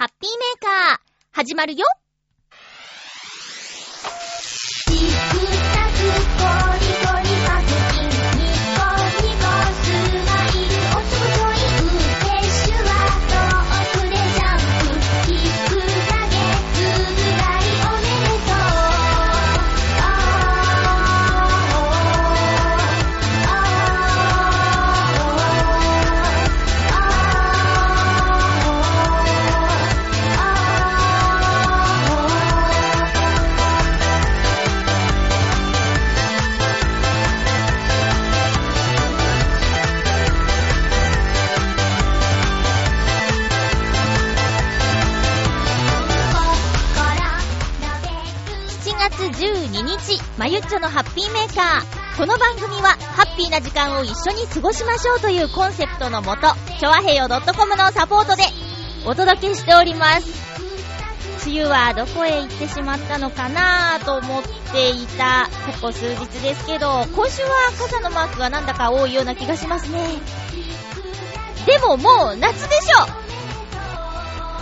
ハッピーメーカー、始まるよ。日、まゆっちょのハッピーメーカー。この番組は、ハッピーな時間を一緒に過ごしましょうというコンセプトのもと、ちょわへよ .com のサポートでお届けしております。梅雨はどこへ行ってしまったのかなと思っていたここ数日ですけど、今週は傘のマークがなんだか多いような気がしますね。でももう夏でしょ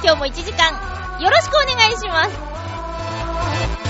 今日も1時間よろしくお願いします。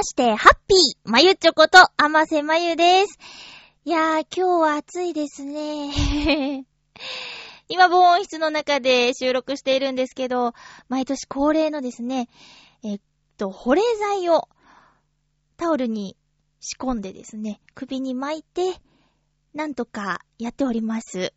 まして、ハッピーまゆちょこと、あませまゆです。いやー、今日は暑いですね。今、防音室の中で収録しているんですけど、毎年恒例のですね、えっと、保冷剤をタオルに仕込んでですね、首に巻いて、なんとかやっております。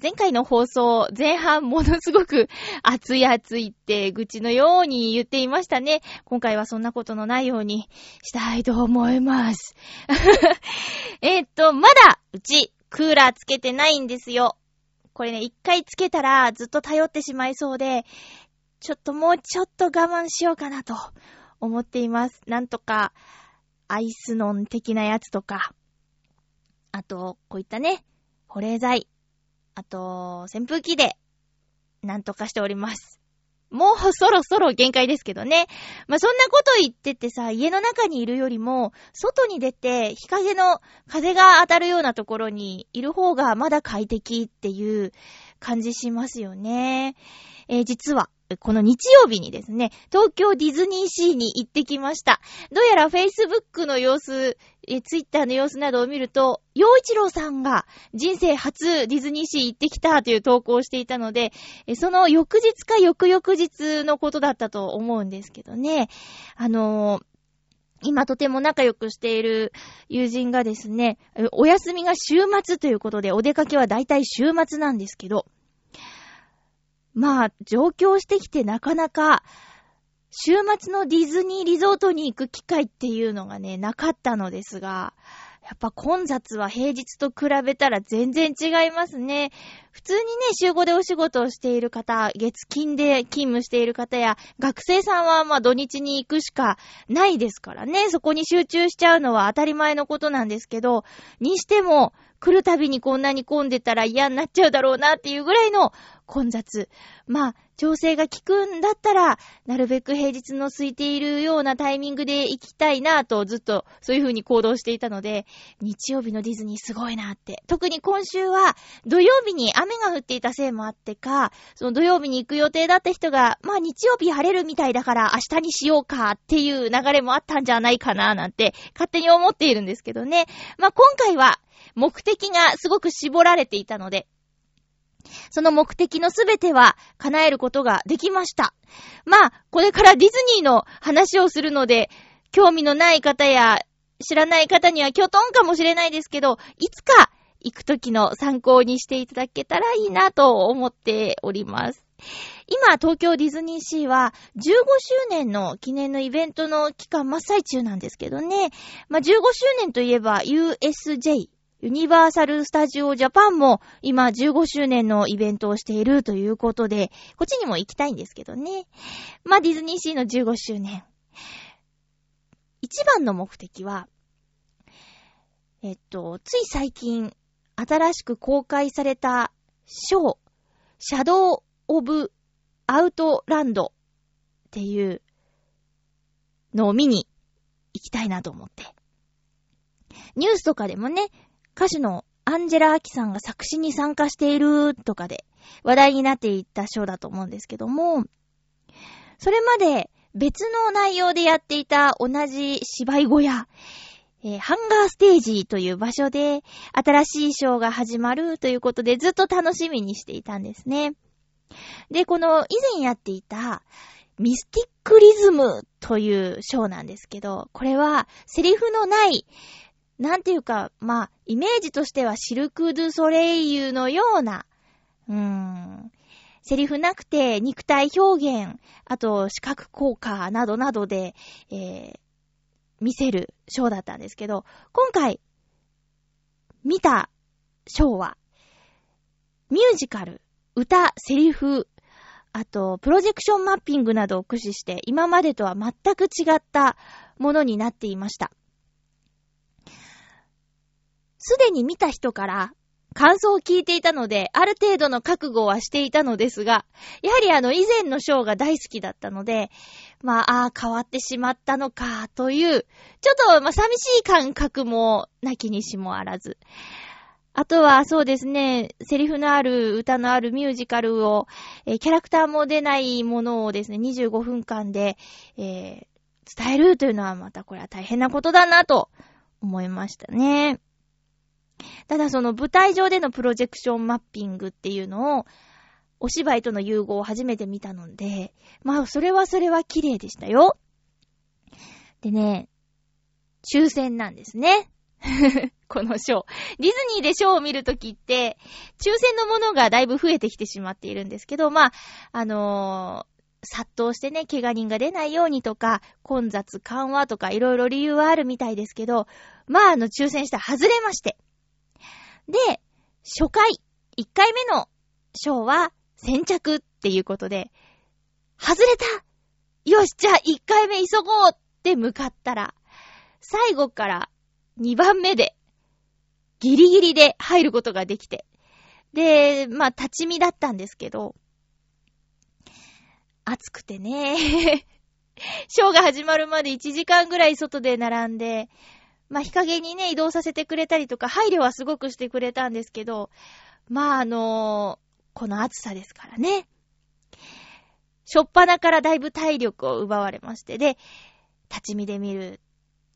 前回の放送、前半ものすごく暑い暑いって愚痴のように言っていましたね。今回はそんなことのないようにしたいと思います。えっと、まだうちクーラーつけてないんですよ。これね、一回つけたらずっと頼ってしまいそうで、ちょっともうちょっと我慢しようかなと思っています。なんとか、アイスノン的なやつとか、あと、こういったね、保冷剤、あと、扇風機で、なんとかしております。もうそろそろ限界ですけどね。まあ、そんなこと言っててさ、家の中にいるよりも、外に出て、日陰の風が当たるようなところにいる方がまだ快適っていう感じしますよね。えー実は、この日曜日にですね、東京ディズニーシーに行ってきました。どうやら Facebook の様子、えー、Twitter の様子などを見ると、洋一郎さんが人生初ディズニーシー行ってきたという投稿をしていたので、その翌日か翌々日のことだったと思うんですけどね。あのー今とても仲良くしている友人がですね、お休みが週末ということで、お出かけは大体週末なんですけど、まあ、上京してきてなかなか、週末のディズニーリゾートに行く機会っていうのがね、なかったのですが、やっぱ混雑は平日と比べたら全然違いますね。普通にね、週5でお仕事をしている方、月金で勤務している方や、学生さんはまあ土日に行くしかないですからね、そこに集中しちゃうのは当たり前のことなんですけど、にしても、来るたびにこんなに混んでたら嫌になっちゃうだろうなっていうぐらいの混雑。まあ、調整が効くんだったら、なるべく平日の空いているようなタイミングで行きたいなとずっとそういう風に行動していたので、日曜日のディズニーすごいなって。特に今週は土曜日に雨が降っていたせいもあってか、その土曜日に行く予定だった人が、まあ日曜日晴れるみたいだから明日にしようかっていう流れもあったんじゃないかななんて勝手に思っているんですけどね。まあ今回は目的がすごく絞られていたので、その目的のすべては叶えることができました。まあ、これからディズニーの話をするので、興味のない方や知らない方にはキョトンかもしれないですけど、いつか行く時の参考にしていただけたらいいなと思っております。今、東京ディズニーシーは15周年の記念のイベントの期間真っ最中なんですけどね。まあ、15周年といえば USJ、ユニバーサル・スタジオ・ジャパンも今15周年のイベントをしているということで、こっちにも行きたいんですけどね。まあ、ディズニーシーの15周年。一番の目的は、えっと、つい最近、新しく公開されたショー、シャドウ・オブ・アウトランドっていうのを見に行きたいなと思って。ニュースとかでもね、歌手のアンジェラ・アキさんが作詞に参加しているとかで話題になっていったショーだと思うんですけども、それまで別の内容でやっていた同じ芝居小屋、えー、ハンガーステージという場所で新しいショーが始まるということでずっと楽しみにしていたんですね。で、この以前やっていたミスティックリズムというショーなんですけど、これはセリフのないなんていうか、まあ、イメージとしてはシルク・ドゥ・ソレイユのような、うーん、セリフなくて肉体表現、あと視覚効果などなどで、えー、見せるショーだったんですけど、今回、見たショーは、ミュージカル、歌、セリフ、あと、プロジェクションマッピングなどを駆使して、今までとは全く違ったものになっていました。すでに見た人から感想を聞いていたので、ある程度の覚悟はしていたのですが、やはりあの以前のショーが大好きだったので、まあ、ああ、変わってしまったのか、という、ちょっと、まあ、寂しい感覚も、なきにしもあらず。あとは、そうですね、セリフのある、歌のあるミュージカルを、え、キャラクターも出ないものをですね、25分間で、えー、伝えるというのはまたこれは大変なことだなと思いましたね。ただその舞台上でのプロジェクションマッピングっていうのを、お芝居との融合を初めて見たので、まあ、それはそれは綺麗でしたよ。でね、抽選なんですね。このショー。ディズニーでショーを見るときって、抽選のものがだいぶ増えてきてしまっているんですけど、まあ、あのー、殺到してね、怪我人が出ないようにとか、混雑緩和とか、いろいろ理由はあるみたいですけど、まあ、あの、抽選したら外れまして。で、初回、1回目のショーは先着っていうことで、外れたよし、じゃあ1回目急ごうって向かったら、最後から2番目で、ギリギリで入ることができて。で、まあ、立ち見だったんですけど、暑くてね、ショーが始まるまで1時間ぐらい外で並んで、まあ、日陰にね、移動させてくれたりとか、配慮はすごくしてくれたんですけど、まあ、あのー、この暑さですからね。しょっぱなからだいぶ体力を奪われまして、で、立ち見で見る。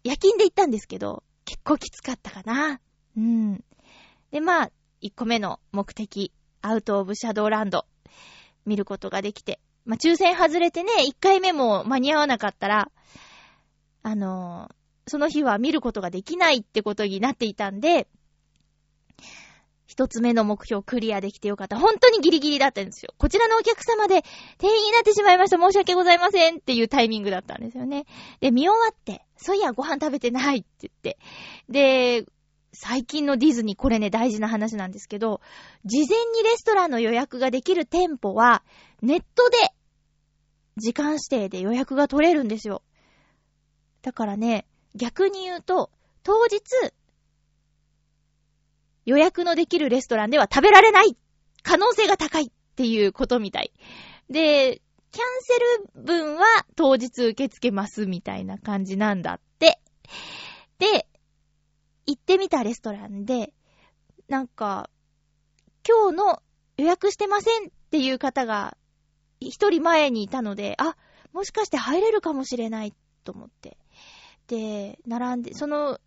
夜勤で行ったんですけど、結構きつかったかな。うん。で、まあ、1個目の目的、アウトオブシャドーランド、見ることができて。まあ、抽選外れてね、1回目も間に合わなかったら、あのその日は見ることができないってことになっていたんで、一つ目の目標クリアできてよかった。本当にギリギリだったんですよ。こちらのお客様で定員になってしまいました。申し訳ございませんっていうタイミングだったんですよね。で、見終わって、そういやご飯食べてないって言って。で、最近のディズニー、これね、大事な話なんですけど、事前にレストランの予約ができる店舗は、ネットで、時間指定で予約が取れるんですよ。だからね、逆に言うと、当日、予約のできるレストランでは食べられない可能性が高いっていうことみたい。で、キャンセル分は当日受け付けますみたいな感じなんだって。で、行ってみたレストランで、なんか、今日の予約してませんっていう方が一人前にいたので、あ、もしかして入れるかもしれないと思って。で、並んで、その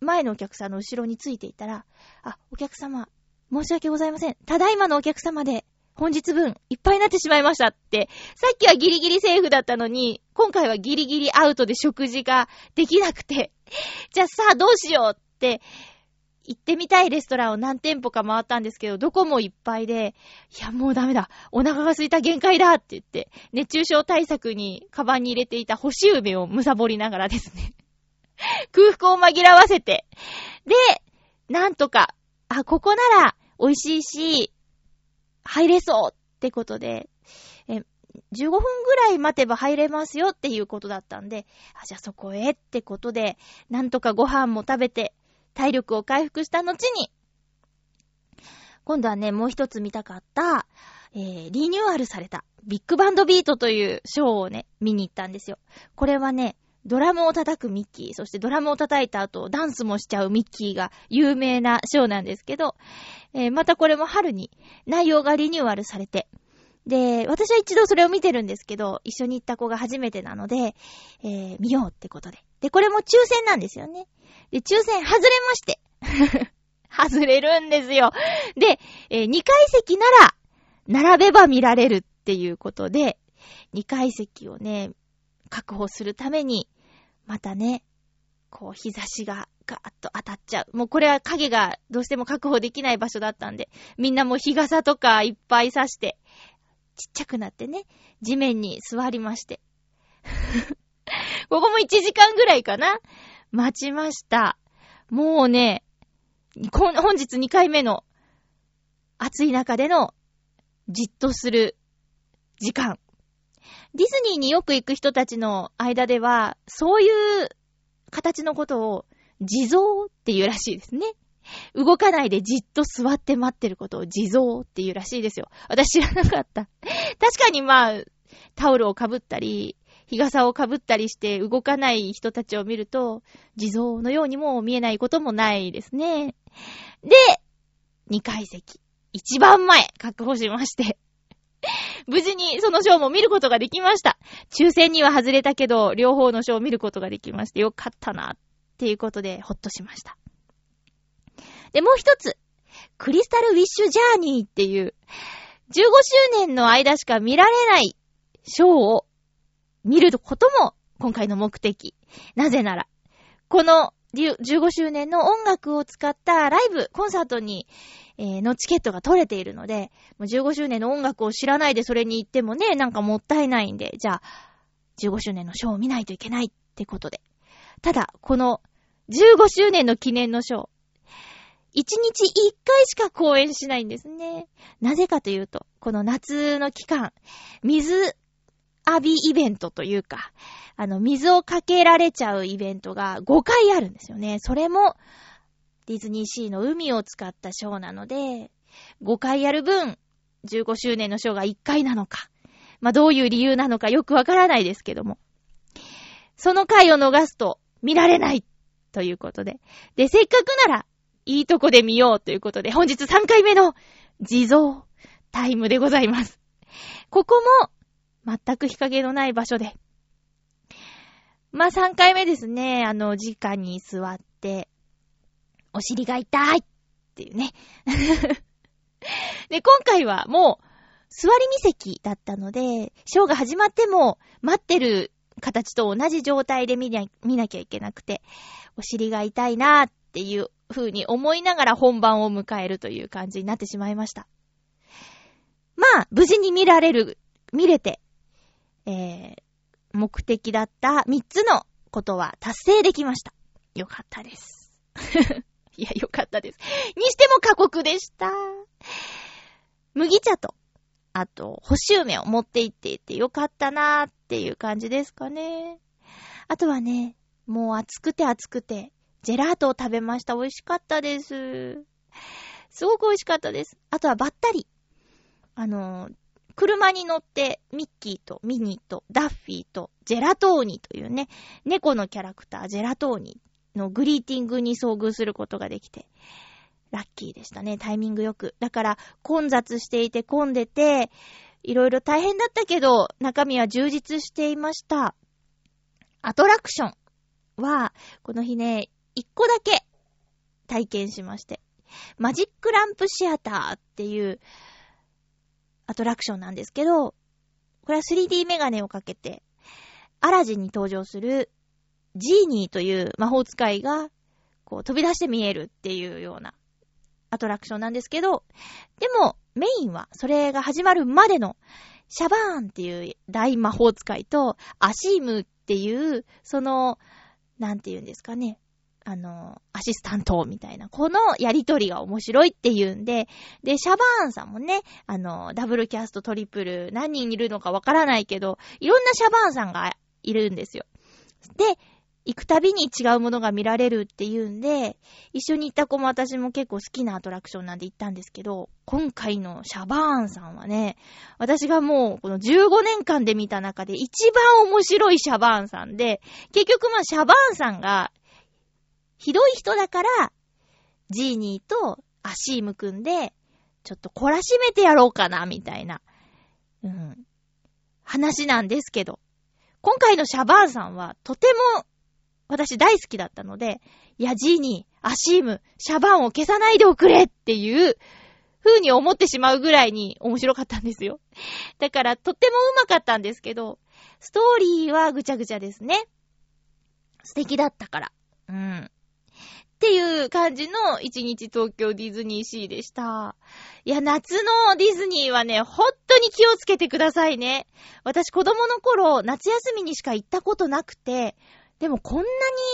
前のお客さんの後ろについていたら、あ、お客様、申し訳ございません。ただいまのお客様で、本日分いっぱいになってしまいましたって、さっきはギリギリセーフだったのに、今回はギリギリアウトで食事ができなくて、じゃあさあどうしようって、行ってみたいレストランを何店舗か回ったんですけど、どこもいっぱいで、いやもうダメだ、お腹が空いた限界だって言って、熱中症対策にカバンに入れていた干し梅をむさぼりながらですね、空腹を紛らわせて、で、なんとか、あ、ここなら美味しいし、入れそうってことで、え、15分ぐらい待てば入れますよっていうことだったんで、あ、じゃあそこへってことで、なんとかご飯も食べて、体力を回復した後に、今度はね、もう一つ見たかった、えー、リニューアルされた、ビッグバンドビートというショーをね、見に行ったんですよ。これはね、ドラムを叩くミッキー、そしてドラムを叩いた後、ダンスもしちゃうミッキーが有名なショーなんですけど、えー、またこれも春に内容がリニューアルされて、で、私は一度それを見てるんですけど、一緒に行った子が初めてなので、えー、見ようってことで。で、これも抽選なんですよね。で、抽選外れまして。外れるんですよ。で、えー、2階席なら、並べば見られるっていうことで、2階席をね、確保するために、またね、こう、日差しがガーッと当たっちゃう。もうこれは影がどうしても確保できない場所だったんで、みんなもう日傘とかいっぱい差して、ちっちゃくなってね、地面に座りまして。ここも1時間ぐらいかな待ちました。もうね、本日2回目の暑い中でのじっとする時間。ディズニーによく行く人たちの間では、そういう形のことを地蔵っていうらしいですね。動かないでじっと座って待ってることを地蔵っていうらしいですよ。私知らなかった。確かにまあ、タオルをかぶったり、日傘をかぶったりして動かない人たちを見ると、地蔵のようにも見えないこともないですね。で、2階席、一番前確保しまして、無事にそのショーも見ることができました。抽選には外れたけど、両方のショーを見ることができまして、よかったな、っていうことで、ほっとしました。で、もう一つ、クリスタルウィッシュジャーニーっていう、15周年の間しか見られないショーを見ることも今回の目的。なぜなら、この15周年の音楽を使ったライブ、コンサートに、えー、のチケットが取れているので、もう15周年の音楽を知らないでそれに行ってもね、なんかもったいないんで、じゃあ、15周年のショーを見ないといけないってことで。ただ、この15周年の記念のショー、1日1回しか公演しないんですね。なぜかというと、この夏の期間、水浴びイベントというか、あの、水をかけられちゃうイベントが5回あるんですよね。それも、ディズニーシーの海を使ったショーなので、5回やる分、15周年のショーが1回なのか。まあ、どういう理由なのかよくわからないですけども。その回を逃すと見られないということで。で、せっかくなら、いいとこで見ようということで、本日3回目の地蔵タイムでございます。ここも、全く日陰のない場所で。まあ、3回目ですね。あの、直に座って、お尻が痛いっていうね。で、今回はもう、座り見席だったので、ショーが始まっても、待ってる形と同じ状態で見な見なきゃいけなくて、お尻が痛いなーっていう風に思いながら本番を迎えるという感じになってしまいました。まあ、無事に見られる、見れて、えー、目的だった3つのことは達成できました。よかったです。いや、よかったです。にしても過酷でした。麦茶と、あと、干し梅を持って行っていてよかったなーっていう感じですかね。あとはね、もう暑くて暑くて、ジェラートを食べました。美味しかったです。すごく美味しかったです。あとはばったり。あの、車に乗って、ミッキーとミニーとダッフィーとジェラトーニというね、猫のキャラクタージェラトーニのグリーティングに遭遇することができて、ラッキーでしたね。タイミングよく。だから、混雑していて混んでて、いろいろ大変だったけど、中身は充実していました。アトラクションは、この日ね、一個だけ体験しまして。マジックランプシアターっていうアトラクションなんですけど、これは 3D メガネをかけて、アラジンに登場するジーニーという魔法使いが、こう飛び出して見えるっていうようなアトラクションなんですけど、でもメインはそれが始まるまでのシャバーンっていう大魔法使いとアシームっていう、その、なんて言うんですかね。あの、アシスタントみたいな、このやりとりが面白いっていうんで、で、シャバーンさんもね、あの、ダブルキャスト、トリプル、何人いるのかわからないけど、いろんなシャバーンさんがいるんですよ。で、行くたびに違うものが見られるっていうんで、一緒に行った子も私も結構好きなアトラクションなんで行ったんですけど、今回のシャバーンさんはね、私がもうこの15年間で見た中で一番面白いシャバーンさんで、結局まあシャバーンさんが、ひどい人だから、ジーニーとアシームくんで、ちょっと懲らしめてやろうかな、みたいな、うん、話なんですけど、今回のシャバーンさんはとても私大好きだったので、いや、ジーニー、アシーム、シャバンを消さないでおくれっていう風に思ってしまうぐらいに面白かったんですよ。だから、とっても上手かったんですけど、ストーリーはぐちゃぐちゃですね。素敵だったから。うん。っていう感じの一日東京ディズニーシーでした。いや、夏のディズニーはね、本当に気をつけてくださいね。私子供の頃、夏休みにしか行ったことなくて、でもこんな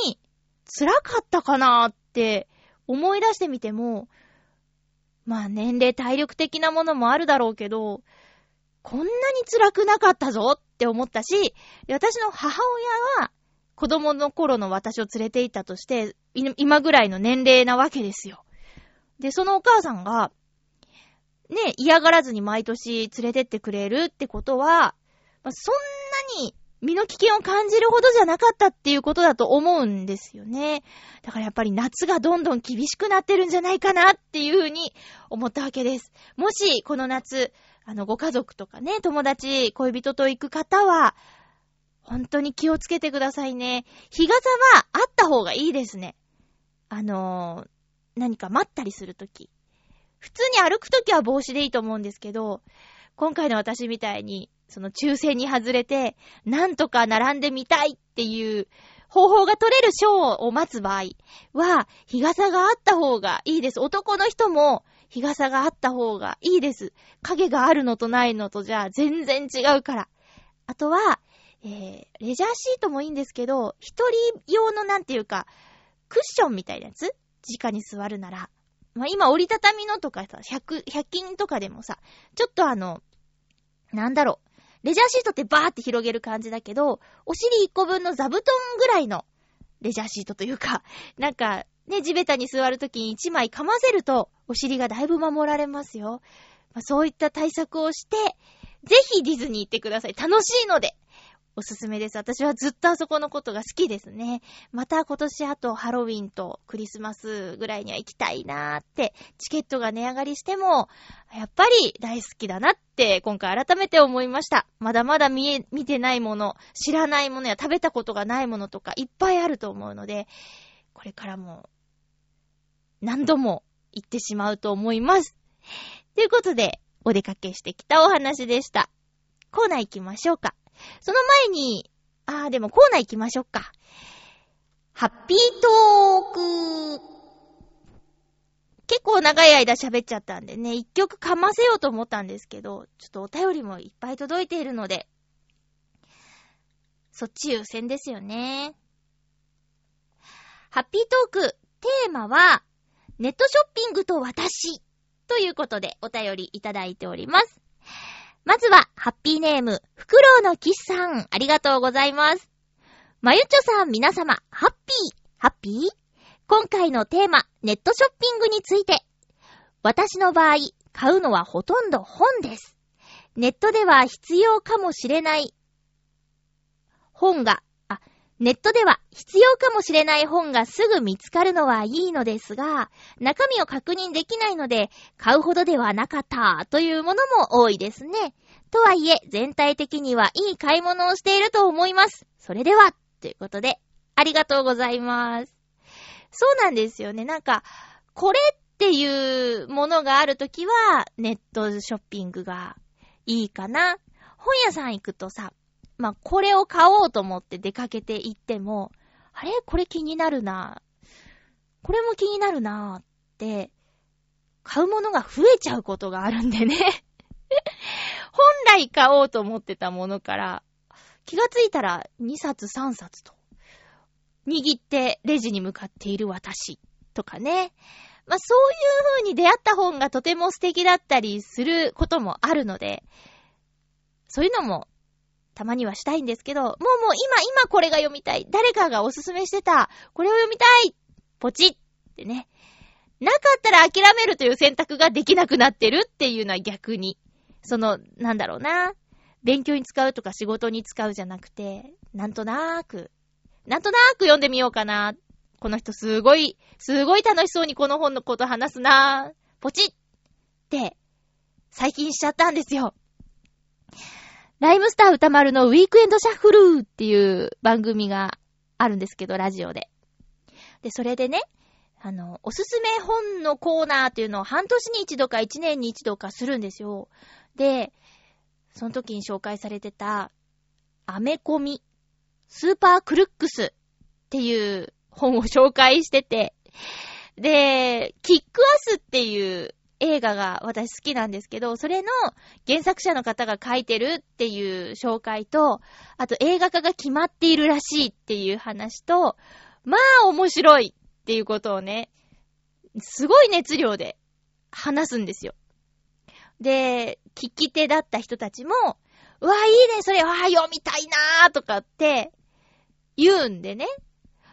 に辛かったかなって思い出してみても、まあ年齢体力的なものもあるだろうけど、こんなに辛くなかったぞって思ったし、私の母親は子供の頃の私を連れて行ったとして、今ぐらいの年齢なわけですよ。で、そのお母さんが、ね、嫌がらずに毎年連れてってくれるってことは、まあ、そんなに身の危険を感じるほどじゃなかったっていうことだと思うんですよね。だからやっぱり夏がどんどん厳しくなってるんじゃないかなっていうふうに思ったわけです。もしこの夏、あのご家族とかね、友達、恋人と行く方は、本当に気をつけてくださいね。日傘はあった方がいいですね。あのー、何か待ったりするとき。普通に歩くときは帽子でいいと思うんですけど、今回の私みたいに、その抽選に外れて、なんとか並んでみたいっていう方法が取れる賞を待つ場合は、日傘があった方がいいです。男の人も日傘があった方がいいです。影があるのとないのとじゃあ全然違うから。あとは、えー、レジャーシートもいいんですけど、一人用のなんていうか、クッションみたいなやつ？直に座るなら。まあ、今折りたたみのとかさ、100、100均とかでもさ、ちょっとあの、なんだろう。レジャーシートってバーって広げる感じだけど、お尻1個分の座布団ぐらいのレジャーシートというか、なんか、ね、地べたに座るときに1枚噛ませると、お尻がだいぶ守られますよ。まあ、そういった対策をして、ぜひディズニー行ってください。楽しいので。おすすめです。私はずっとあそこのことが好きですね。また今年あとハロウィンとクリスマスぐらいには行きたいなーって、チケットが値上がりしても、やっぱり大好きだなって今回改めて思いました。まだまだ見え、見てないもの、知らないものや食べたことがないものとかいっぱいあると思うので、これからも何度も行ってしまうと思います。ということで、お出かけしてきたお話でした。コーナー行きましょうか。その前に、あーでもコーナー行きましょうか。ハッピートーク。結構長い間喋っちゃったんでね、一曲かませようと思ったんですけど、ちょっとお便りもいっぱい届いているので、そっち優先ですよね。ハッピートーク、テーマは、ネットショッピングと私ということでお便りいただいております。まずは、ハッピーネーム、フクロウのキスさん、ありがとうございます。まゆちょさん、皆様、ハッピー、ハッピー？今回のテーマ、ネットショッピングについて。私の場合、買うのはほとんど本です。ネットでは必要かもしれない本が、ネットでは必要かもしれない本がすぐ見つかるのはいいのですが、中身を確認できないので、買うほどではなかったというものも多いですね。とはいえ、全体的にはいい買い物をしていると思います。それでは、ということで、ありがとうございます。そうなんですよね。なんか、これっていうものがあるときは、ネットショッピングがいいかな。本屋さん行くとさ、まあ、これを買おうと思って出かけて行っても、あれ？これ気になるな。これも気になるなって、買うものが増えちゃうことがあるんでね。本来買おうと思ってたものから、気がついたら2冊3冊と、握ってレジに向かっている私とかね。まあ、そういう風に出会った本がとても素敵だったりすることもあるので、そういうのもたまにはしたいんですけど、もうもう今今これが読みたい。誰かがおすすめしてた。これを読みたい。ポチってね。なかったら諦めるという選択ができなくなってるっていうのは逆に。その、なんだろうな。勉強に使うとか仕事に使うじゃなくて、なんとなーく、なんとなーく読んでみようかな。この人すごい、すごい楽しそうにこの本のこと話すなー。ポチって、最近しちゃったんですよ。ライムスター歌丸のウィークエンドシャッフルっていう番組があるんですけど、ラジオで。で、それでね、あの、おすすめ本のコーナーっていうのを半年に一度か一年に一度かするんですよ。で、その時に紹介されてた、アメコミ、スーパークルックスっていう本を紹介してて、で、キックアスっていう映画が私好きなんですけど、それの原作者の方が書いてるっていう紹介と、あと映画化が決まっているらしいっていう話と、まあ面白いっていうことをね、すごい熱量で話すんですよ。で、聞き手だった人たちも、うわ、いいね、それ、わあ、読みたいなーとかって言うんでね、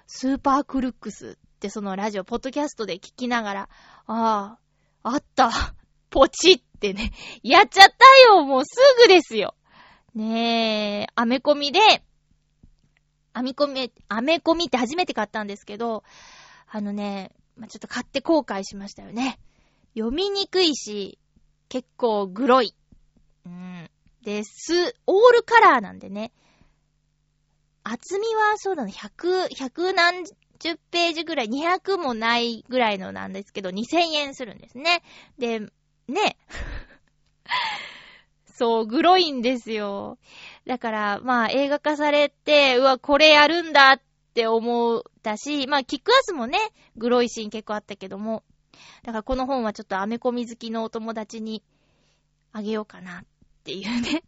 スーパークルックスってそのラジオ、ポッドキャストで聞きながら、ああ、あった、ポチってね、やっちゃったよ、もうすぐですよ。ねえ、アメコミで、アメコミ、アメコミって初めて買ったんですけど、あのね、まあ、ちょっと買って後悔しましたよね。読みにくいし、結構グロい。うん。で、す、オールカラーなんでね。厚みはそうだね、100、100何十ページぐらい、200もないぐらいのなんですけど、2000円するんですね。で、ね。そう、グロいんですよ。だから、まあ、映画化されて、うわ、これやるんだって思ったし、まあ、キックアスもね、グロいシーン結構あったけども、だからこの本はちょっとアメコミ好きのお友達にあげようかなっていうね。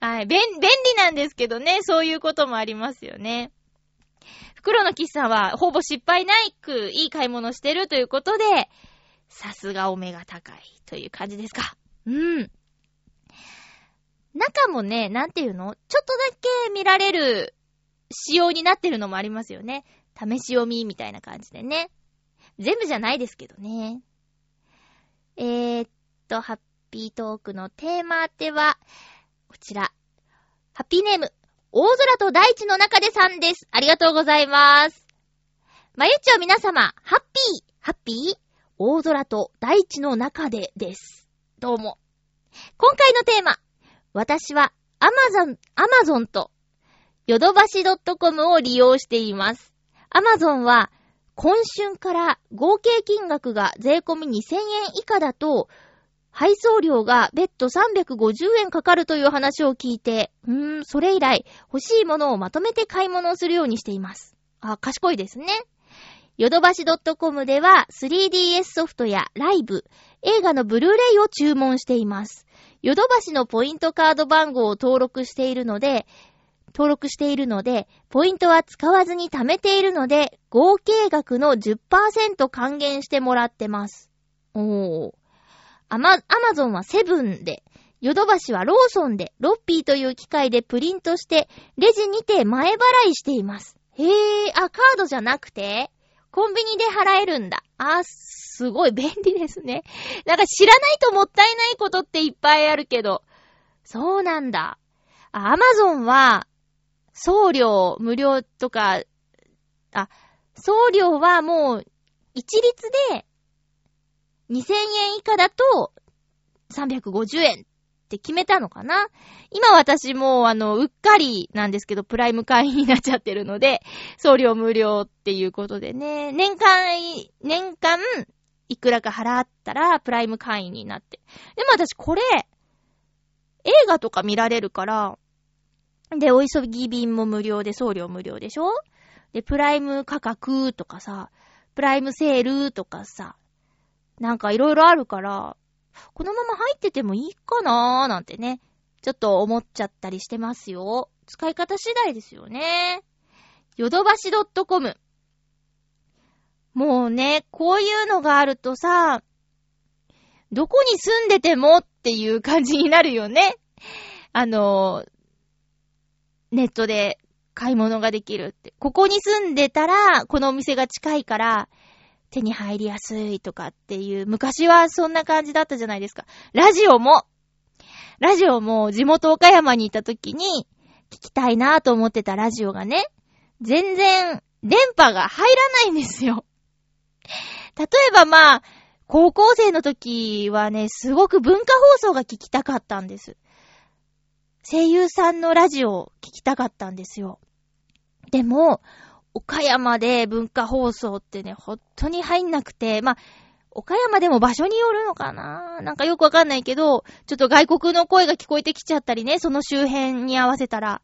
はい。便、便利なんですけどね、そういうこともありますよね。袋の喫茶はほぼ失敗ないくいい買い物してるということで、さすがお目が高いという感じですか。うん。中もね、なんていうの？ちょっとだけ見られる仕様になってるのもありますよね。試し読みみたいな感じでね。全部じゃないですけどね。えー、っと、ハッピートークのテーマ当ては、こちら。ハッピーネーム、大空と大地の中でさんです。ありがとうございます。まゆっちょ皆様、ハッピー、ハッピー？大空と大地の中でです。どうも。今回のテーマ、私はアマゾン、アマゾンと、ヨドバシ .com を利用しています。アマゾンは、今春から合計金額が税込み2000円以下だと、配送料が別途350円かかるという話を聞いて、うーん、それ以来欲しいものをまとめて買い物をするようにしています。あ、賢いですね。ヨドバシ .com では 3DS ソフトやライブ、映画のブルーレイを注文しています。ヨドバシのポイントカード番号を登録しているので、登録しているので、ポイントは使わずに貯めているので、合計額の10%還元してもらってます。おー。アマ、アマゾンはセブンで、ヨドバシはローソンで、ロッピーという機械でプリントして、レジにて前払いしています。へー、あ、カードじゃなくて、コンビニで払えるんだ。あ、すごい便利ですね。なんか知らないともったいないことっていっぱいあるけど、そうなんだ。アマゾンは、送料無料とか、あ、送料はもう、一律で、2000円以下だと、350円って決めたのかな？今私もうあの、うっかりなんですけど、プライム会員になっちゃってるので、送料無料っていうことでね、年間、年間、いくらか払ったら、プライム会員になって。でも私これ、映画とか見られるから、で、お急ぎ便も無料で送料無料でしょ？で、プライム価格とかさ、プライムセールとかさ、なんかいろいろあるから、このまま入っててもいいかなーなんてね、ちょっと思っちゃったりしてますよ。使い方次第ですよね。ヨドバシ .com。もうね、こういうのがあるとさ、どこに住んでてもっていう感じになるよね。あの、ネットで買い物ができるって。ここに住んでたら、このお店が近いから、手に入りやすいとかっていう、昔はそんな感じだったじゃないですか。ラジオも、ラジオも地元岡山にいた時に聞きたいなぁと思ってたラジオがね、全然電波が入らないんですよ。例えばまあ、高校生の時はね、すごく文化放送が聞きたかったんです。声優さんのラジオを聞きたかったんですよ。でも、岡山で文化放送ってね、ほんとに入んなくて、まあ、岡山でも場所によるのかな？なんかよくわかんないけど、ちょっと外国の声が聞こえてきちゃったりね、その周辺に合わせたら。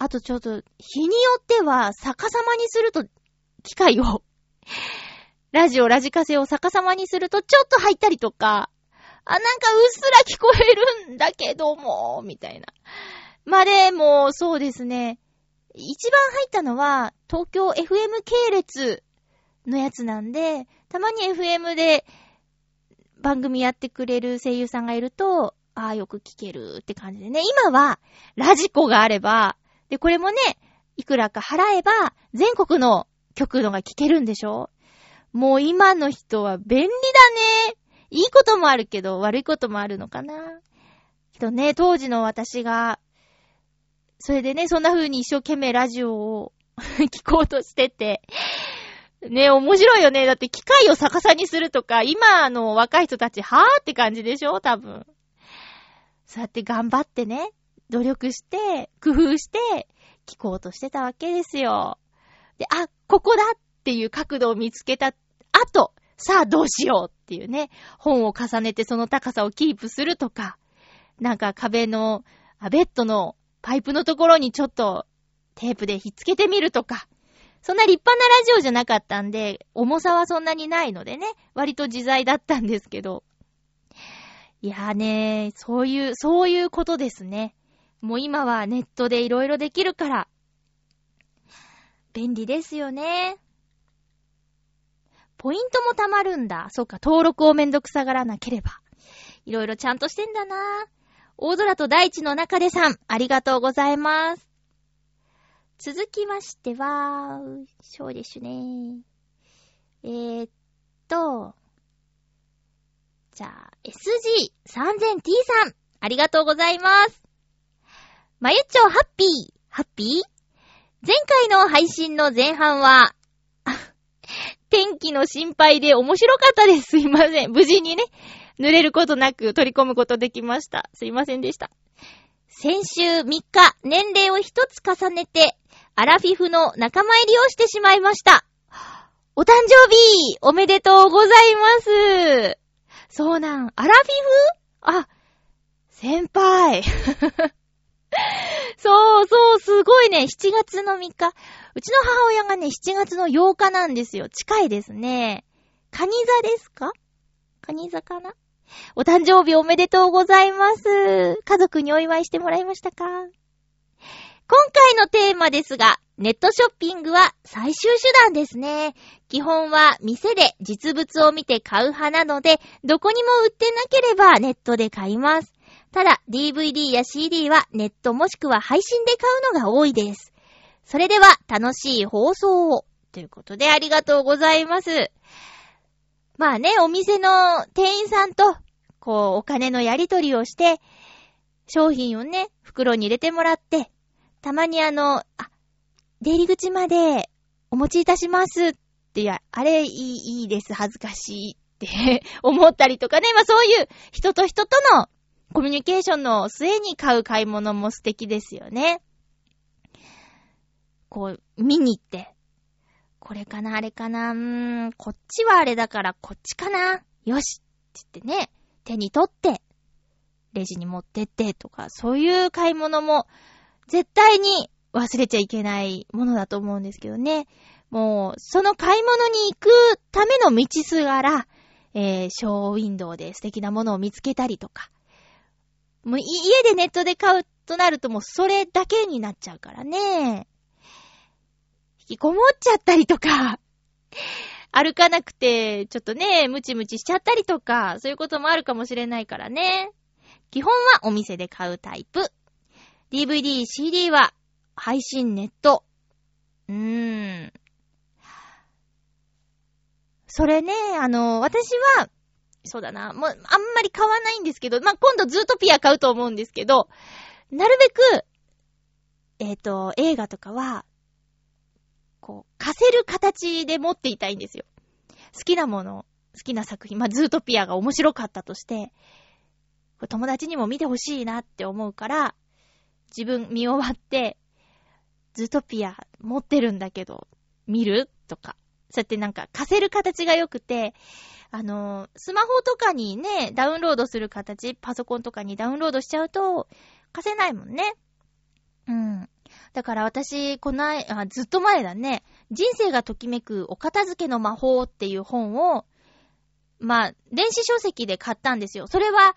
あとちょっと、日によっては逆さまにすると、機械を、ラジオ、ラジカセを逆さまにするとちょっと入ったりとか、あ、なんかうっすら聞こえるんだけども、みたいな。まあ、でも、そうですね。一番入ったのは、東京 FM 系列のやつなんで、たまに FM で番組やってくれる声優さんがいると、ああ、よく聞けるって感じでね。今は、ラジコがあれば、で、これもね、いくらか払えば、全国の曲のが聞けるんでしょ？もう今の人は便利だね。いいこともあるけど、悪いこともあるのかな。けどね、当時の私がそれでね、そんな風に一生懸命ラジオを 聞こうとしてて、ね、面白いよね。だって機械を逆さにするとか、今の若い人たち、はぁって感じでしょ？多分。そうやって頑張ってね、努力して、工夫して、聞こうとしてたわけですよ。で、あ、ここだっていう角度を見つけた後、さあどうしようっていうね、本を重ねてその高さをキープするとか、なんか壁の、ベッドのパイプのところにちょっとテープでひっつけてみるとか、そんな立派なラジオじゃなかったんで、重さはそんなにないのでね、割と自在だったんですけど。いやーねー、そういう、そういうことですね。もう今はネットでいろいろできるから、便利ですよね。ポイントも貯まるんだ。そうか、登録をめんどくさがらなければ。いろいろちゃんとしてんだな大空と大地の中でさん、ありがとうございます。続きましては、そうですね。えー、っと、じゃあ、SG3000T さん、ありがとうございます。まゆっちょハッピー、ハッピー？前回の配信の前半は、天気の心配で面白かったです。すいません。無事にね、濡れることなく取り込むことできました。すいませんでした。先週3日、年齢を一つ重ねて、アラフィフの仲間入りをしてしまいました。お誕生日おめでとうございますそうなん、アラフィフ？あ、先輩。そうそう、すごいね。7月の3日。うちの母親がね、7月の8日なんですよ。近いですね。カニ座ですか？カニ座かな？お誕生日おめでとうございます。家族にお祝いしてもらいましたか？今回のテーマですが、ネットショッピングは最終手段ですね。基本は店で実物を見て買う派なので、どこにも売ってなければネットで買います。ただ、DVD や CD はネットもしくは配信で買うのが多いです。それでは、楽しい放送を。ということで、ありがとうございます。まあね、お店の店員さんと、こう、お金のやり取りをして、商品をね、袋に入れてもらって、たまにあの、あ、出入り口までお持ちいたしますって、や、あれいい、いいです、恥ずかしいって 思ったりとかね。まあそういう人と人とのコミュニケーションの末に買う買い物も素敵ですよね。こう、見に行って、これかな、あれかな、うーん、こっちはあれだからこっちかな、よしって言ってね、手に取って、レジに持ってってとか、そういう買い物も絶対に忘れちゃいけないものだと思うんですけどね。もう、その買い物に行くための道すがら、えー、ショーウィンドウで素敵なものを見つけたりとか。もう家でネットで買うとなるともうそれだけになっちゃうからね。きこもっちゃったりとか、歩かなくて、ちょっとね、ムチムチしちゃったりとか、そういうこともあるかもしれないからね。基本はお店で買うタイプ。DVD、CD は配信ネット。うーん。それね、あの、私は、そうだな、もう、あんまり買わないんですけど、まあ、今度ズートピア買うと思うんですけど、なるべく、えっ、と、映画とかは、こう、貸せる形で持っていたいんですよ。好きなもの、好きな作品、まあ、ズートピアが面白かったとして、友達にも見てほしいなって思うから、自分見終わって、ズートピア持ってるんだけど、見るとか。そうやってなんか貸せる形が良くて、あの、スマホとかにね、ダウンロードする形、パソコンとかにダウンロードしちゃうと、貸せないもんね。うん。だから私、こない、あ、ずっと前だね。人生がときめくお片付けの魔法っていう本を、まあ、電子書籍で買ったんですよ。それは、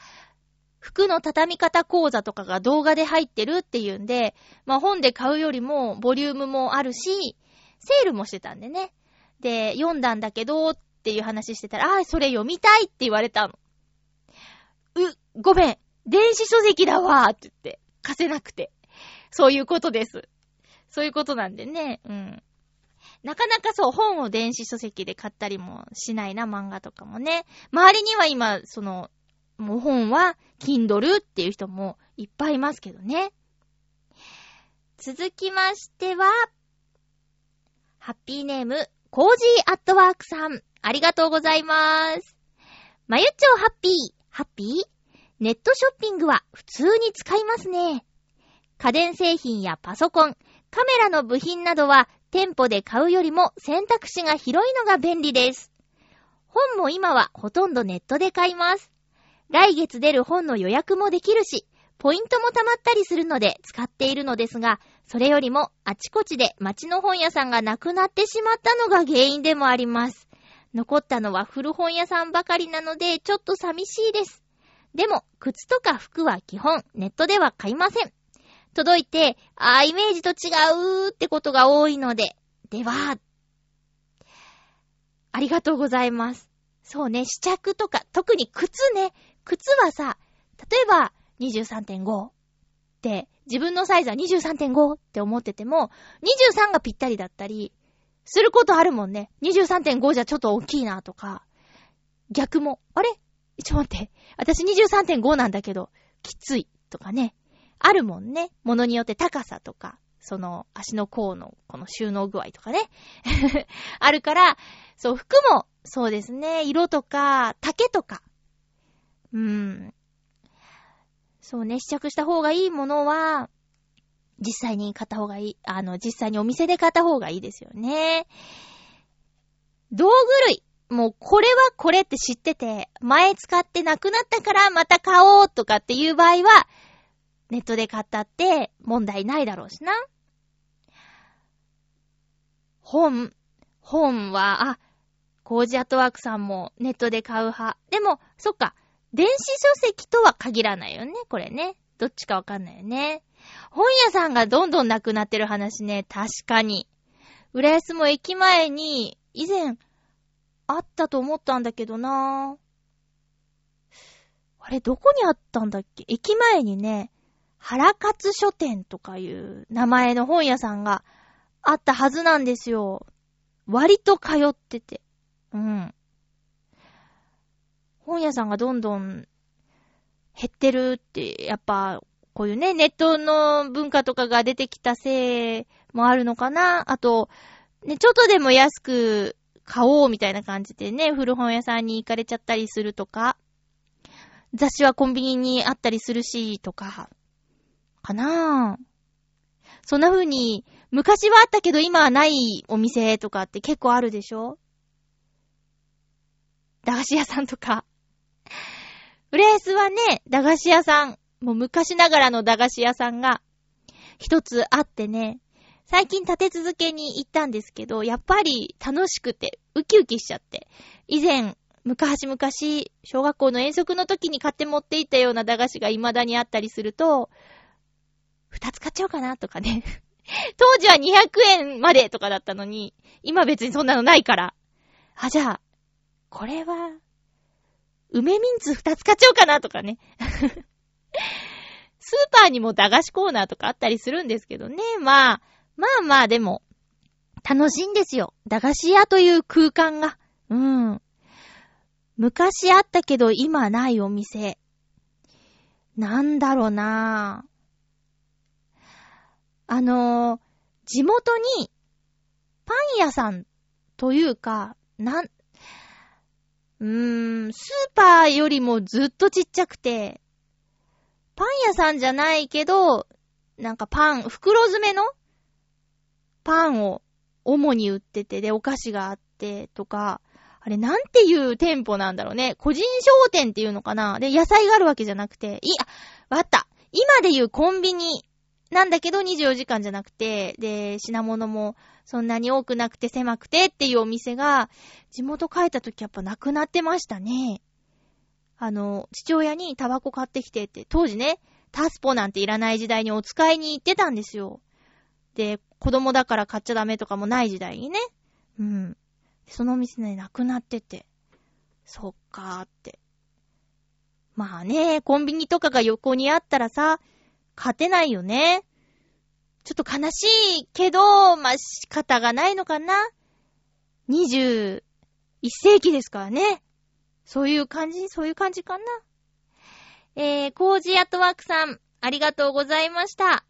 服の畳み方講座とかが動画で入ってるっていうんで、まあ本で買うよりもボリュームもあるし、セールもしてたんでね。で、読んだんだけどっていう話してたら、ああ、それ読みたいって言われたの。う、ごめん、電子書籍だわーって言って、貸せなくて。そういうことです。そういうことなんでね、うん。なかなかそう、本を電子書籍で買ったりもしないな、漫画とかもね。周りには今、その、もう本は、Kindle っていう人もいっぱいいますけどね。続きましては、ハッピーネーム、コージーアットワークさん、ありがとうございます。まゆっちょハッピー、ハッピーネットショッピングは普通に使いますね。家電製品やパソコン、カメラの部品などは店舗で買うよりも選択肢が広いのが便利です。本も今はほとんどネットで買います。来月出る本の予約もできるし、ポイントも貯まったりするので使っているのですが、それよりもあちこちで街の本屋さんがなくなってしまったのが原因でもあります。残ったのは古本屋さんばかりなのでちょっと寂しいです。でも、靴とか服は基本ネットでは買いません。届いて、あーイメージと違うってことが多いので、では、ありがとうございます。そうね、試着とか、特に靴ね、靴はさ、例えば23.5って、自分のサイズは23.5って思ってても、23がぴったりだったり、することあるもんね。23.5じゃちょっと大きいなとか、逆も、あれ？ちょっと待って、私23.5なんだけど、きついとかね。あるもんね。ものによって高さとか、その足の甲のこの収納具合とかね。あるから、そう、服もそうですね。色とか、丈とか。うーん。そうね、試着した方がいいものは、実際に買った方がいい。あの、実際にお店で買った方がいいですよね。道具類。もうこれはこれって知ってて、前使ってなくなったからまた買おうとかっていう場合は、ネットで買ったって問題ないだろうしな。本。本は、あ、コージアトワークさんもネットで買う派。でも、そっか。電子書籍とは限らないよね、これね。どっちかわかんないよね。本屋さんがどんどんなくなってる話ね、確かに。浦安も駅前に、以前、あったと思ったんだけどなぁあれ、どこにあったんだっけ？駅前にね、原勝書店とかいう名前の本屋さんがあったはずなんですよ。割と通ってて。うん。本屋さんがどんどん減ってるって、やっぱこういうね、ネットの文化とかが出てきたせいもあるのかなあと、ね、ちょっとでも安く買おうみたいな感じでね、古本屋さんに行かれちゃったりするとか、雑誌はコンビニにあったりするし、とか、かなぁ。そんな風に、昔はあったけど今はないお店とかって結構あるでしょ？駄菓子屋さんとか。浦安はね、駄菓子屋さん、もう昔ながらの駄菓子屋さんが一つあってね、最近立て続けに行ったんですけど、やっぱり楽しくて、ウキウキしちゃって。以前、昔々、小学校の遠足の時に買って持っていったような駄菓子が未だにあったりすると、二つ買っちゃおうかなとかね。当時は200円までとかだったのに、今別にそんなのないから。あ、じゃあ、これは、梅ミンツ二つ買っちゃおうかなとかね。スーパーにも駄菓子コーナーとかあったりするんですけどね。まあ、まあまあでも、楽しいんですよ。駄菓子屋という空間が。うん。昔あったけど今ないお店。なんだろうなぁあのー、地元にパン屋さんというか、なん、うーん、スーパーよりもずっとちっちゃくて、パン屋さんじゃないけど、なんかパン、袋詰めのパンを主に売ってて、で、お菓子があってとか、あれなんていう店舗なんだろうね。個人商店っていうのかなで、野菜があるわけじゃなくて、いや、わかった。今でいうコンビニなんだけど24時間じゃなくて、で、品物もそんなに多くなくて狭くてっていうお店が、地元帰った時やっぱなくなってましたね。あの、父親にタバコ買ってきてって、当時ね、タスポなんていらない時代にお使いに行ってたんですよ。で、子供だから買っちゃダメとかもない時代にね。うん。そのお店ね、なくなってて。そっかーって。まあね、コンビニとかが横にあったらさ、勝てないよね。ちょっと悲しいけど、まあ、仕方がないのかな。21世紀ですからね。そういう感じ？そういう感じかな。えー、コージアットワークさん、ありがとうございました。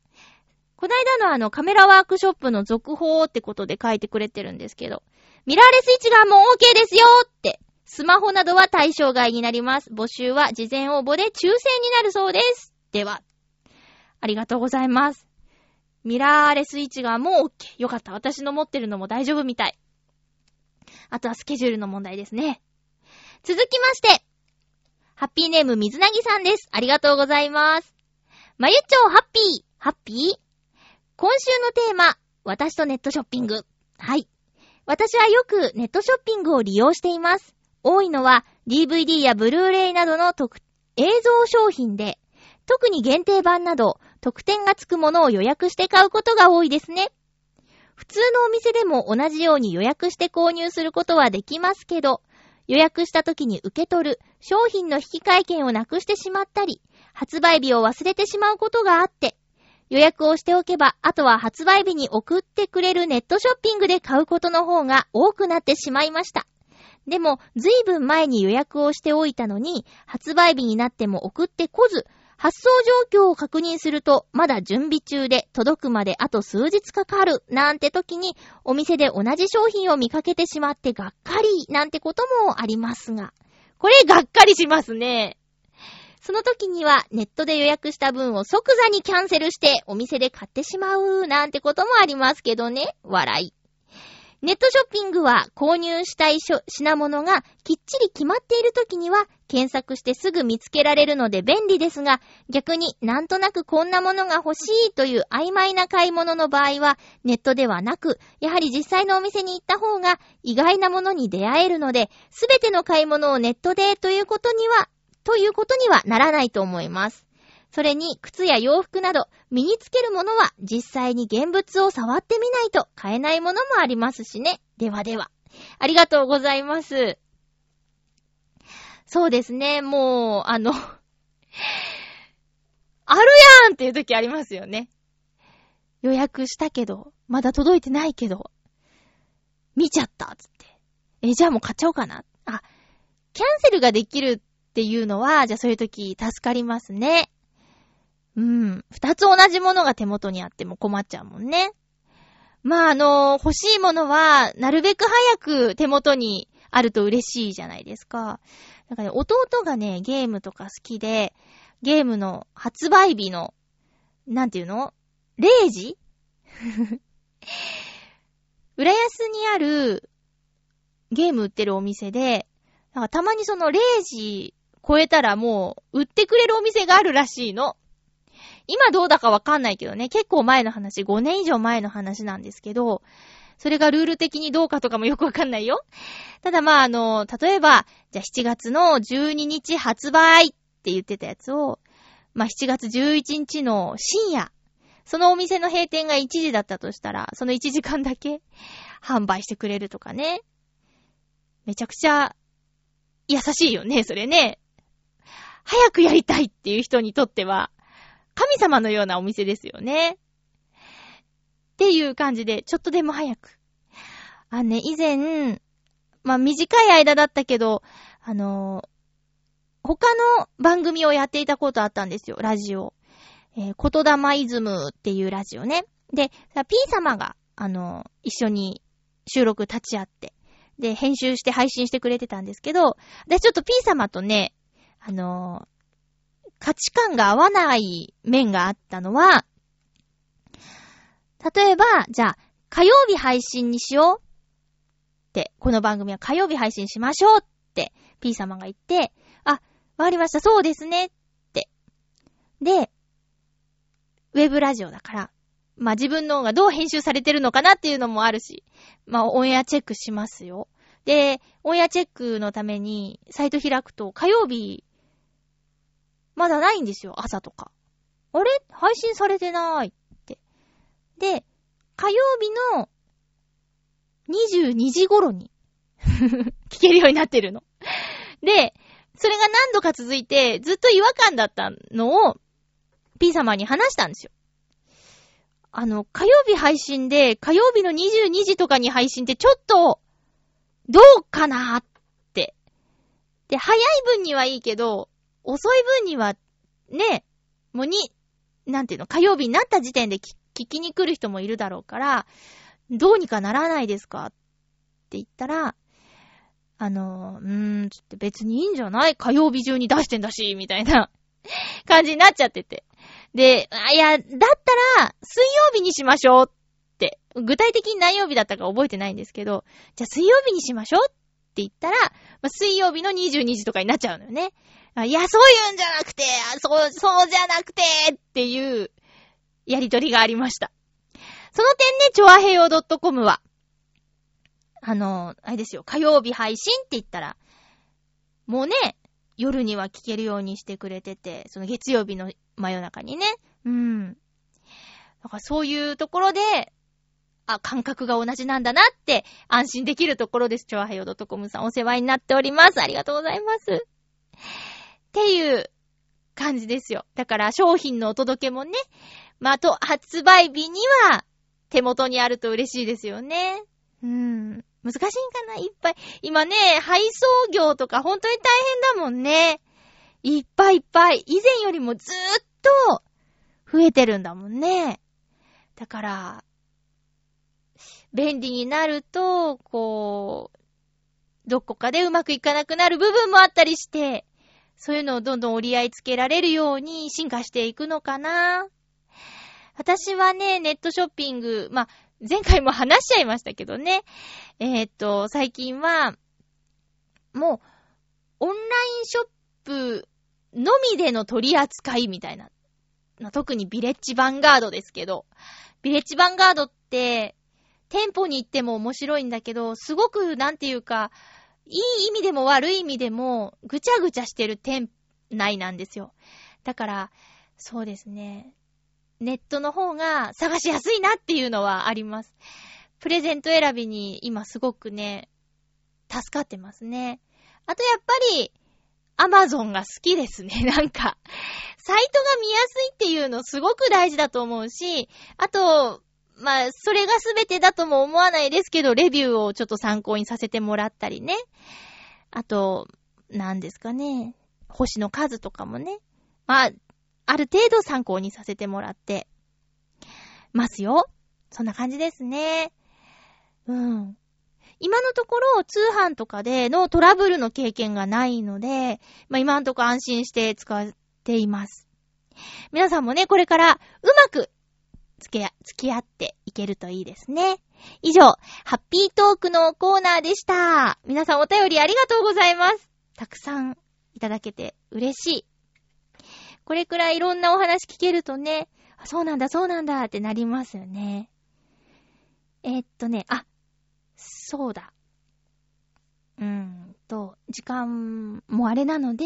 こないだのあのカメラワークショップの続報ってことで書いてくれてるんですけど、ミラーレス一眼も OK ですよって、スマホなどは対象外になります。募集は事前応募で抽選になるそうです。では、ありがとうございます。ミラーレス一眼もう OK。よかった。私の持ってるのも大丈夫みたい。あとはスケジュールの問題ですね。続きまして、ハッピーネーム水なぎさんです。ありがとうございます。まゆちょうハッピー、ハッピー？今週のテーマ、私とネットショッピング。はい。私はよくネットショッピングを利用しています。多いのは DVD やブルーレイなどの特映像商品で、特に限定版など特典がつくものを予約して買うことが多いですね。普通のお店でも同じように予約して購入することはできますけど、予約した時に受け取る商品の引換券をなくしてしまったり、発売日を忘れてしまうことがあって、予約をしておけば、あとは発売日に送ってくれるネットショッピングで買うことの方が多くなってしまいました。でも、ずいぶん前に予約をしておいたのに、発売日になっても送ってこず、発送状況を確認すると、まだ準備中で届くまであと数日かかる、なんて時に、お店で同じ商品を見かけてしまってがっかり、なんてこともありますが。これがっかりしますね。その時にはネットで予約した分を即座にキャンセルしてお店で買ってしまうなんてこともありますけどね。笑い。ネットショッピングは購入したい品物がきっちり決まっている時には検索してすぐ見つけられるので便利ですが、逆になんとなくこんなものが欲しいという曖昧な買い物の場合はネットではなく、やはり実際のお店に行った方が意外なものに出会えるので、すべての買い物をネットでということには、ということにはならないと思います。それに、靴や洋服など、身につけるものは実際に現物を触ってみないと買えないものもありますしね。ではでは。ありがとうございます。そうですね、もう、あの あるやんっていう時ありますよね。予約したけど、まだ届いてないけど、見ちゃったつって。え、じゃあもう買っちゃおうかな。あ、キャンセルができるっていうのは、じゃあそういう時助かりますね。うん。二つ同じものが手元にあっても困っちゃうもんね。まあ、あの、欲しいものは、なるべく早く手元にあると嬉しいじゃないですか。なんかね、弟がね、ゲームとか好きで、ゲームの発売日の、なんていうの ?0 時？浦安にあるゲーム売ってるお店で、なんかたまにその0時超えたらもう売ってくれるお店があるらしいの。今どうだかわかんないけどね、結構前の話、5年以上前の話なんですけど、それがルール的にどうかとかもよくわかんないよ。ただまああの、例えば、じゃあ7月の12日発売って言ってたやつを、まあ7月11日の深夜、そのお店の閉店が1時だったとしたら、その1時間だけ販売してくれるとかね。めちゃくちゃ優しいよね、それね。早くやりたいっていう人にとっては、神様のようなお店ですよね。っていう感じで、ちょっとでも早く。あのね、以前、まあ、短い間だったけど、あのー他の番組をやっていたことあったんですよ、ラジオ。えー、言霊イズムっていうラジオね。で、P 様が、あのー一緒に収録立ち会って、で、編集して配信してくれてたんですけど、で、ちょっと P 様とね、あのー価値観が合わない面があったのは、例えば、じゃあ、火曜日配信にしようって、この番組は火曜日配信しましょうって、P 様が言って、あ、わかりました、そうですねって。で、ウェブラジオだから、まあ自分の方がどう編集されてるのかなっていうのもあるし、まあオンエアチェックしますよ。で、オンエアチェックのためにサイト開くと火曜日、まだないんですよ、朝とか。あれ？配信されてない。で、火曜日の22時頃に 聞けるようになってるの。で、それが何度か続いて、ずっと違和感だったのを、P 様に話したんですよ。あの、火曜日配信で、火曜日の22時とかに配信ってちょっと、どうかなって。で、早い分にはいいけど、遅い分には、ね、もうに、なんていうの、火曜日になった時点で聞聞きに来る人もいるだろうから、どうにかならないですかって言ったら、あの、うーん、つって別にいいんじゃない？火曜日中に出してんだし、みたいな 感じになっちゃってて。で、あいや、だったら、水曜日にしましょうって、具体的に何曜日だったか覚えてないんですけど、じゃあ水曜日にしましょうって言ったら、まあ、水曜日の22時とかになっちゃうのよね。いや、そういうんじゃなくて、そう、そうじゃなくて、っていう、やりとりがありました。その点ね、チョアヘヨ .com は、あの、あれですよ、火曜日配信って言ったら、もうね、夜には聞けるようにしてくれてて、その月曜日の真夜中にね。うん。だからそういうところで、あ、感覚が同じなんだなって安心できるところです。チョアヘヨ .com さんお世話になっております。ありがとうございます。っていう感じですよ。だから商品のお届けもね、まあ、と、発売日には手元にあると嬉しいですよね。うん。難しいんかないっぱい。今ね、配送業とか本当に大変だもんね。いっぱいいっぱい。以前よりもずーっと増えてるんだもんね。だから、便利になると、こう、どこかでうまくいかなくなる部分もあったりして、そういうのをどんどん折り合いつけられるように進化していくのかな。私はね、ネットショッピング、まあ、前回も話しちゃいましたけどね。えーっと、最近は、もう、オンラインショップのみでの取り扱いみたいな。な特にビレッジヴァンガードですけど、ビレッジヴァンガードって、店舗に行っても面白いんだけど、すごく、なんていうか、いい意味でも悪い意味でも、ぐちゃぐちゃしてる店内なんですよ。だから、そうですね。ネットの方が探しやすいなっていうのはあります。プレゼント選びに今すごくね、助かってますね。あとやっぱり、アマゾンが好きですね。なんか、サイトが見やすいっていうのすごく大事だと思うし、あと、まあ、それが全てだとも思わないですけど、レビューをちょっと参考にさせてもらったりね。あと、なんですかね。星の数とかもね。まあ、ある程度参考にさせてもらってますよ。そんな感じですね。うん。今のところ通販とかでのトラブルの経験がないので、まあ今のところ安心して使っています。皆さんもね、これからうまく付き合付き合っていけるといいですね。以上、ハッピートークのコーナーでした。皆さんお便りありがとうございます。たくさんいただけて嬉しい。これくらいいろんなお話聞けるとね、そうなんだ、そうなんだってなりますよね。えーっとね、あ、そうだ。うーんと、時間もあれなので、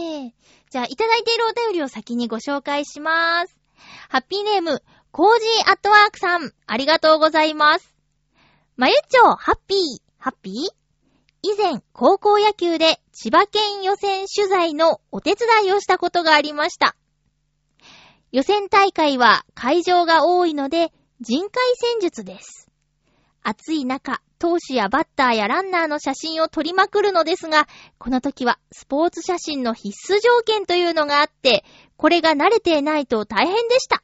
じゃあいただいているお便りを先にご紹介します。ハッピーネーム、コージーアットワークさん、ありがとうございます。まゆっちょ、ハッピー、ハッピー？以前、高校野球で千葉県予選取材のお手伝いをしたことがありました。予選大会は会場が多いので人海戦術です。暑い中、投手やバッターやランナーの写真を撮りまくるのですが、この時はスポーツ写真の必須条件というのがあって、これが慣れていないと大変でした。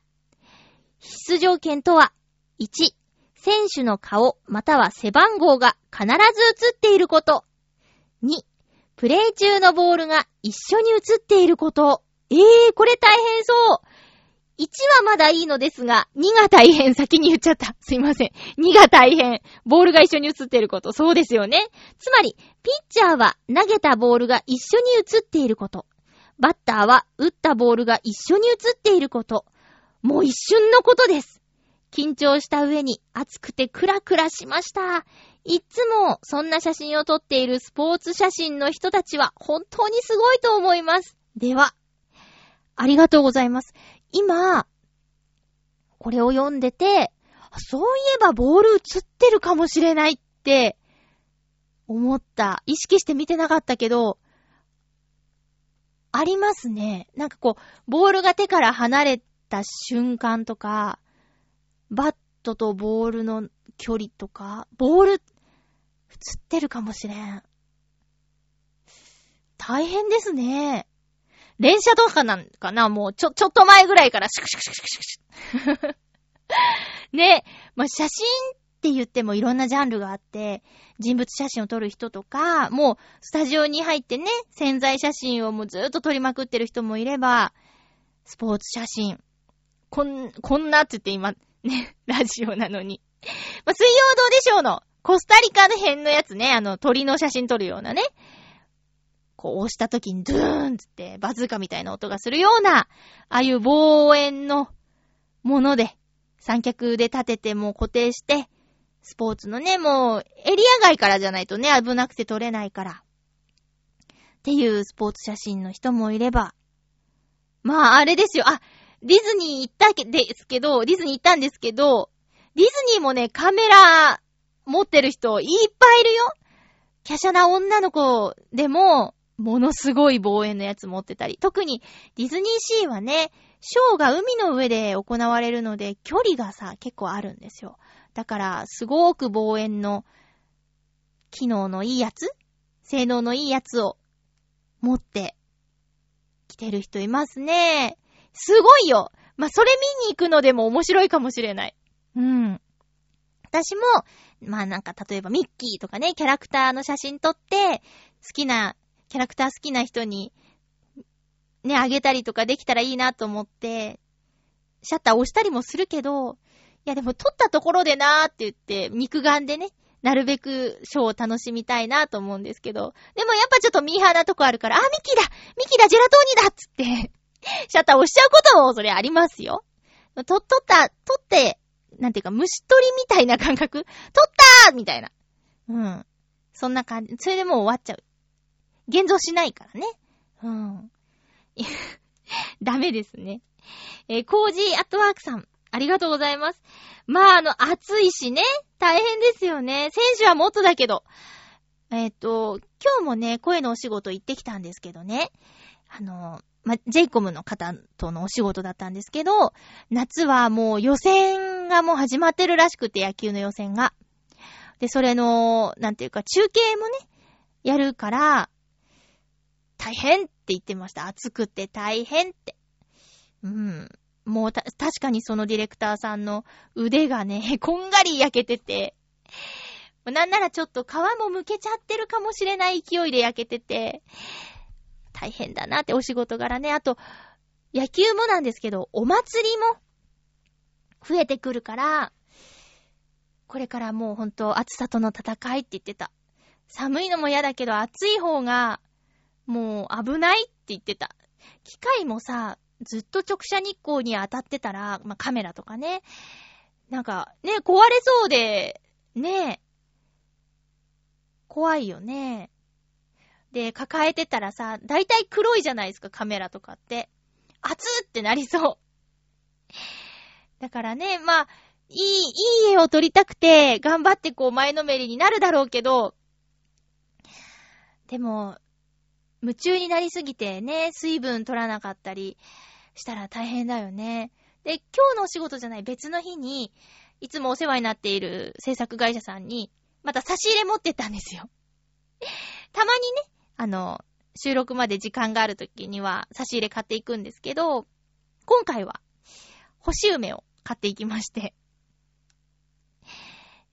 必須条件とは、1、選手の顔または背番号が必ず写っていること。2、プレイ中のボールが一緒に写っていること。えー、これ大変そう。1はまだいいのですが、2が大変。先に言っちゃった。すいません。2が大変。ボールが一緒に写っていること。そうですよね。つまり、ピッチャーは投げたボールが一緒に写っていること。バッターは打ったボールが一緒に写っていること。もう一瞬のことです。緊張した上に暑くてクラクラしました。いつもそんな写真を撮っているスポーツ写真の人たちは本当にすごいと思います。では、ありがとうございます。今、これを読んでて、そういえばボール映ってるかもしれないって思った。意識して見てなかったけど、ありますね。なんかこう、ボールが手から離れてた瞬間とか、バットとボールの距離とか、ボール、映ってるかもしれん。大変ですね。連射とかなんかな？もうちょ、ちょっと前ぐらいからシュクシュクシュクシュクシュクシュ。ねまあ、写真って言ってもいろんなジャンルがあって、人物写真を撮る人とか、もうスタジオに入ってね、潜在写真をもうずっと撮りまくってる人もいれば、スポーツ写真。こん、こんなって言って今、ね、ラジオなのに。まあ、水曜どうでしょうの、コスタリカの辺のやつね、あの、鳥の写真撮るようなね。こう押した時にドゥーンつってバズーカみたいな音がするような、ああいう望遠のもので、三脚で立ててもう固定して、スポーツのね、もうエリア外からじゃないとね、危なくて撮れないから。っていうスポーツ写真の人もいれば、まああれですよ、あ、ディズニー行ったけですけど、ディズニー行ったんですけど、ディズニーもね、カメラ持ってる人いっぱいいるよ。華奢な女の子でも、ものすごい望遠のやつ持ってたり。特にディズニーシーはね、ショーが海の上で行われるので、距離がさ、結構あるんですよ。だから、すごく望遠の、機能のいいやつ性能のいいやつを持って来てる人いますね。すごいよまあ、それ見に行くのでも面白いかもしれない。うん。私も、まあなんか例えばミッキーとかね、キャラクターの写真撮って、好きな、キャラクター好きな人に、ね、あげたりとかできたらいいなと思って、シャッター押したりもするけど、いやでも撮ったところでなーって言って、肉眼でね、なるべくショーを楽しみたいなと思うんですけど、でもやっぱちょっとミーハーなとこあるから、あ、ミッキーだミッキーだジェラトーニだっつって、シャッター押しちゃうこともそれありますよ。と、撮った、撮って、なんていうか、虫取りみたいな感覚撮ったーみたいな。うん。そんな感じ。それでもう終わっちゃう。現像しないからね。うん。ダメですね。えー、コージーアットワークさん、ありがとうございます。まあ、あの、暑いしね、大変ですよね。選手はもっとだけど。えっ、と、今日もね、声のお仕事行ってきたんですけどね。あの、ま、ジェイコムの方とのお仕事だったんですけど、夏はもう予選がもう始まってるらしくて、野球の予選が。で、それの、なんていうか、中継もね、やるから、大変って言ってました。暑くて大変って。うん。もうた、確かにそのディレクターさんの腕がね、こんがり焼けてて、なんならちょっと皮も剥けちゃってるかもしれない勢いで焼けてて、大変だなってお仕事柄ね。あと、野球もなんですけど、お祭りも増えてくるから、これからもうほんと暑さとの戦いって言ってた。寒いのも嫌だけど暑い方がもう危ないって言ってた。機械もさ、ずっと直射日光に当たってたら、まあ、カメラとかね、なんかね、壊れそうで、ね、怖いよね。で、抱えてたらさ、だいたい黒いじゃないですか、カメラとかって。熱ってなりそう。だからね、まあ、いい、いい絵を撮りたくて、頑張ってこう前のめりになるだろうけど、でも、夢中になりすぎてね、水分取らなかったりしたら大変だよね。で、今日のお仕事じゃない別の日に、いつもお世話になっている制作会社さんに、また差し入れ持ってったんですよ。たまにね、あの、収録まで時間がある時には差し入れ買っていくんですけど、今回は、干し梅を買っていきまして、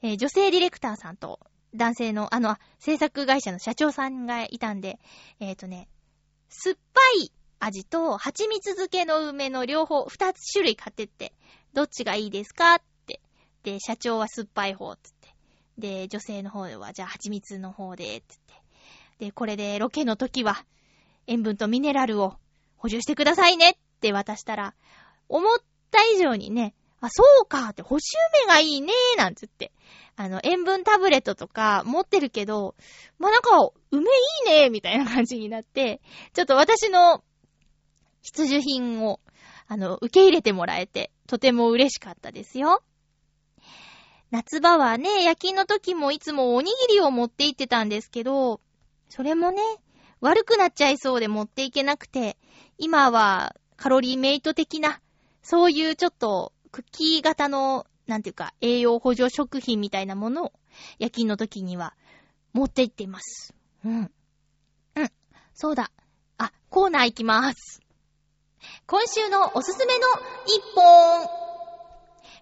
えー女性ディレクターさんと男性の、あの、制作会社の社長さんがいたんで、えっ、とね、酸っぱい味と蜂蜜漬けの梅の両方、二つ種類買ってって、どっちがいいですかって。で、社長は酸っぱい方、つって。で、女性の方は、じゃあ蜂蜜の方で、つって。で、これでロケの時は、塩分とミネラルを補充してくださいねって渡したら、思った以上にね、あ、そうかって、干し梅がいいねなんつって。あの、塩分タブレットとか持ってるけど、まあ、なんか、梅いいねみたいな感じになって、ちょっと私の必需品を、あの、受け入れてもらえて、とても嬉しかったですよ。夏場はね、夜勤の時もいつもおにぎりを持って行ってたんですけど、それもね、悪くなっちゃいそうで持っていけなくて、今はカロリーメイト的な、そういうちょっとクッキー型の、なんていうか、栄養補助食品みたいなものを夜勤の時には持って行っています。うん。うん。そうだ。あ、コーナー行きます。今週のおすすめの一本。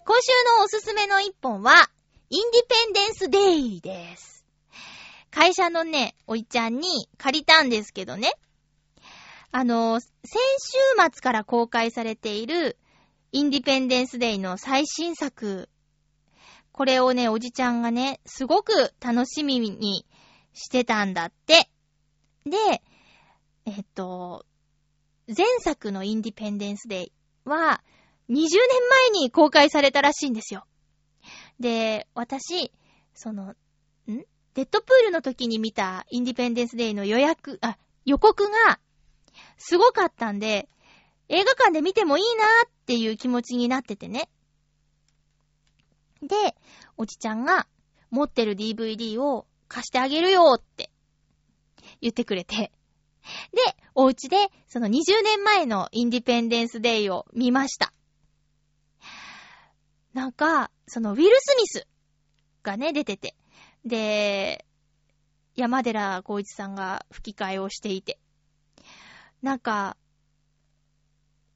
今週のおすすめの一本は、インディペンデンスデイです。会社のね、おいちゃんに借りたんですけどね。あの、先週末から公開されている、インディペンデンスデイの最新作。これをね、おじちゃんがね、すごく楽しみにしてたんだって。で、えっと、前作のインディペンデンスデイは、20年前に公開されたらしいんですよ。で、私、その、デッドプールの時に見たインディペンデンスデイの予約、あ、予告が、すごかったんで、映画館で見てもいいなーっていう気持ちになっててね。で、おじちゃんが持ってる DVD を貸してあげるよーって言ってくれて。で、お家でその20年前のインディペンデンスデイを見ました。なんか、そのウィル・スミスがね、出てて。で、山寺孝一さんが吹き替えをしていて。なんか、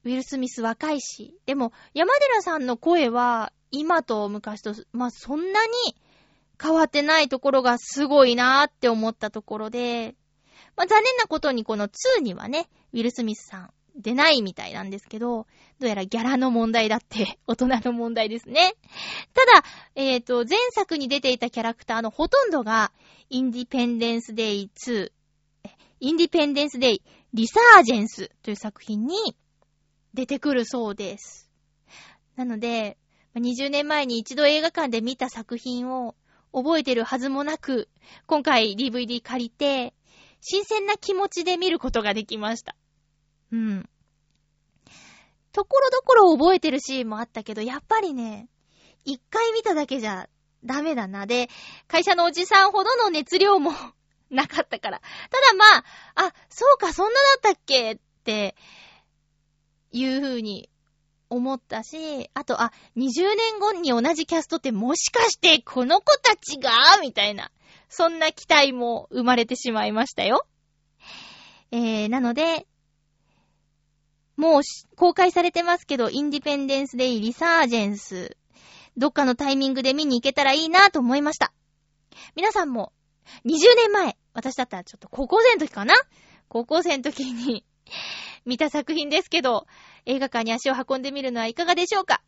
ウィル・スミス若いし、でも山寺さんの声は今と昔と、まあ、そんなに変わってないところがすごいなーって思ったところで、まあ、残念なことにこの2にはね、ウィル・スミスさん出ないみたいなんですけど、どうやらギャラの問題だって、大人の問題ですね。ただ、えっ、と、前作に出ていたキャラクターのほとんどが、インディペンデンスデイ2、インディペンデンスデイリサージェンスという作品に出てくるそうです。なので、20年前に一度映画館で見た作品を覚えてるはずもなく、今回 DVD 借りて、新鮮な気持ちで見ることができました。うん。ところどころ覚えてるシーンもあったけど、やっぱりね、一回見ただけじゃダメだな。で、会社のおじさんほどの熱量も なかったから。ただまあ、あ、そうか、そんなだったっけ？って、いう風に思ったし、あと、あ、20年後に同じキャストってもしかしてこの子たちが？みたいな、そんな期待も生まれてしまいましたよ。えー、なので、もう公開されてますけど、インディペンデンスデイリサージェンス。どっかのタイミングで見に行けたらいいなと思いました。皆さんも、20年前、私だったらちょっと高校生の時かな？高校生の時に 見た作品ですけど、映画館に足を運んでみるのはいかがでしょうか？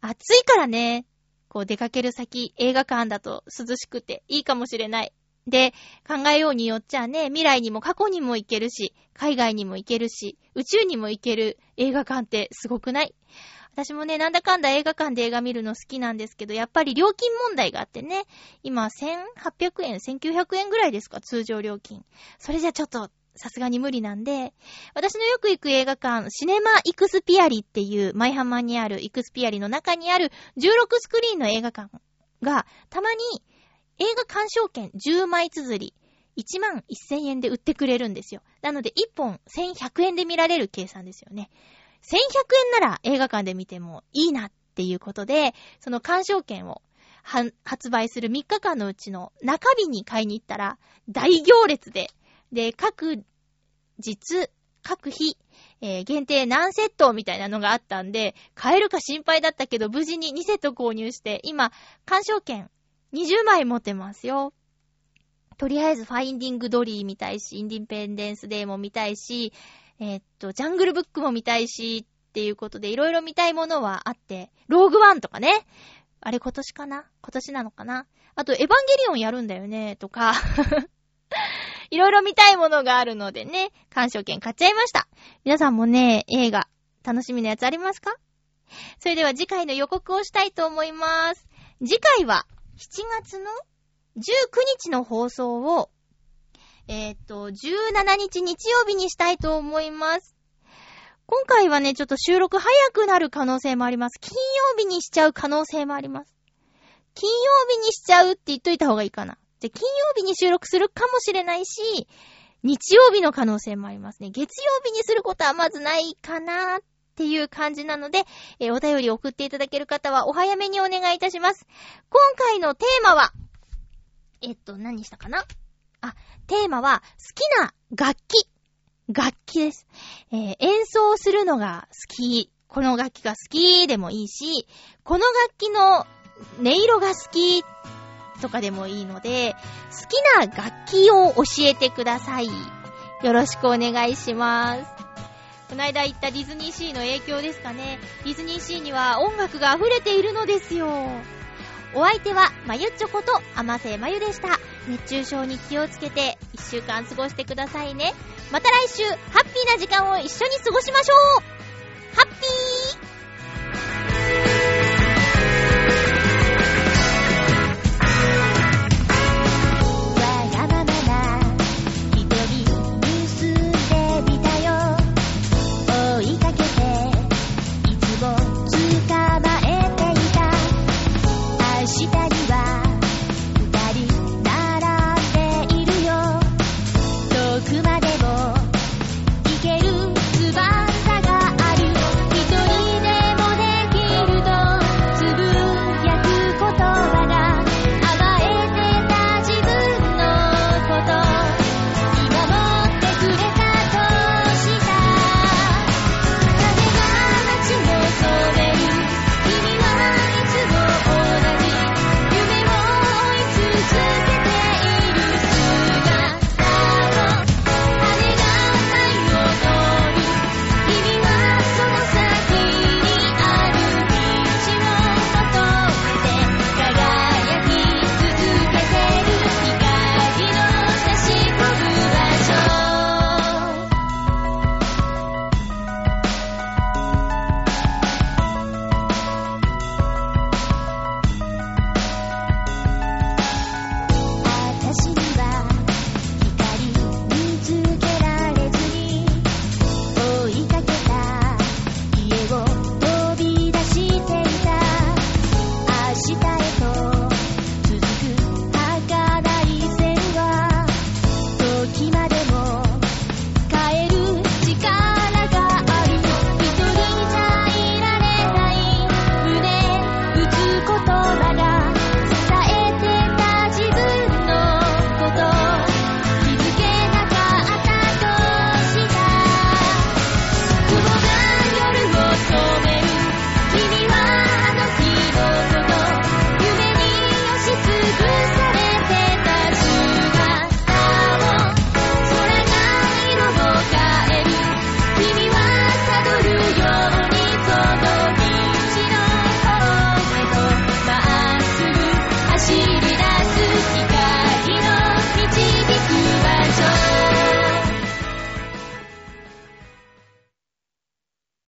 暑いからね、こう出かける先、映画館だと涼しくていいかもしれない。で、考えようによっちゃね、未来にも過去にも行けるし、海外にも行けるし、宇宙にも行ける映画館ってすごくない？私もね、なんだかんだ映画館で映画見るの好きなんですけど、やっぱり料金問題があってね、今1800円、1900円ぐらいですか、通常料金。それじゃちょっと、さすがに無理なんで、私のよく行く映画館、シネマイクスピアリっていう、舞浜にあるイクスピアリの中にある16スクリーンの映画館が、たまに映画鑑賞券10枚綴り、1万1000円で売ってくれるんですよ。なので1本1100円で見られる計算ですよね。1100円なら映画館で見てもいいなっていうことで、その鑑賞券を発売する3日間のうちの中日に買いに行ったら大行列で、で、各日、各日、えー、限定何セットみたいなのがあったんで、買えるか心配だったけど、無事に2セット購入して、今、鑑賞券20枚持ってますよ。とりあえず、ファインディングドリー見たいし、インディペンデンスデーも見たいし、えー、っと、ジャングルブックも見たいし、っていうことで、いろいろ見たいものはあって、ローグワンとかね。あれ今年かな？今年なのかな？あと、エヴァンゲリオンやるんだよね、とか。いろいろ見たいものがあるのでね、鑑賞券買っちゃいました。皆さんもね、映画、楽しみなやつありますか？それでは次回の予告をしたいと思います。次回は、7月の19日の放送を、えっ、と、17日日曜日にしたいと思います。今回はね、ちょっと収録早くなる可能性もあります。金曜日にしちゃう可能性もあります。金曜日にしちゃうって言っといた方がいいかな。で、金曜日に収録するかもしれないし、日曜日の可能性もありますね。月曜日にすることはまずないかなっていう感じなので、えー、お便り送っていただける方はお早めにお願いいたします。今回のテーマは、えっと、何したかな？あ、テーマは、好きな楽器。楽器です。えー、演奏するのが好き。この楽器が好きでもいいし、この楽器の音色が好きとかでもいいので、好きな楽器を教えてください。よろしくお願いします。この間行ったディズニーシーの影響ですかね。ディズニーシーには音楽が溢れているのですよ。お相手は、まゆっちょこと、あませまゆでした。熱中症に気をつけて、一週間過ごしてくださいね。また来週、ハッピーな時間を一緒に過ごしましょうハッピー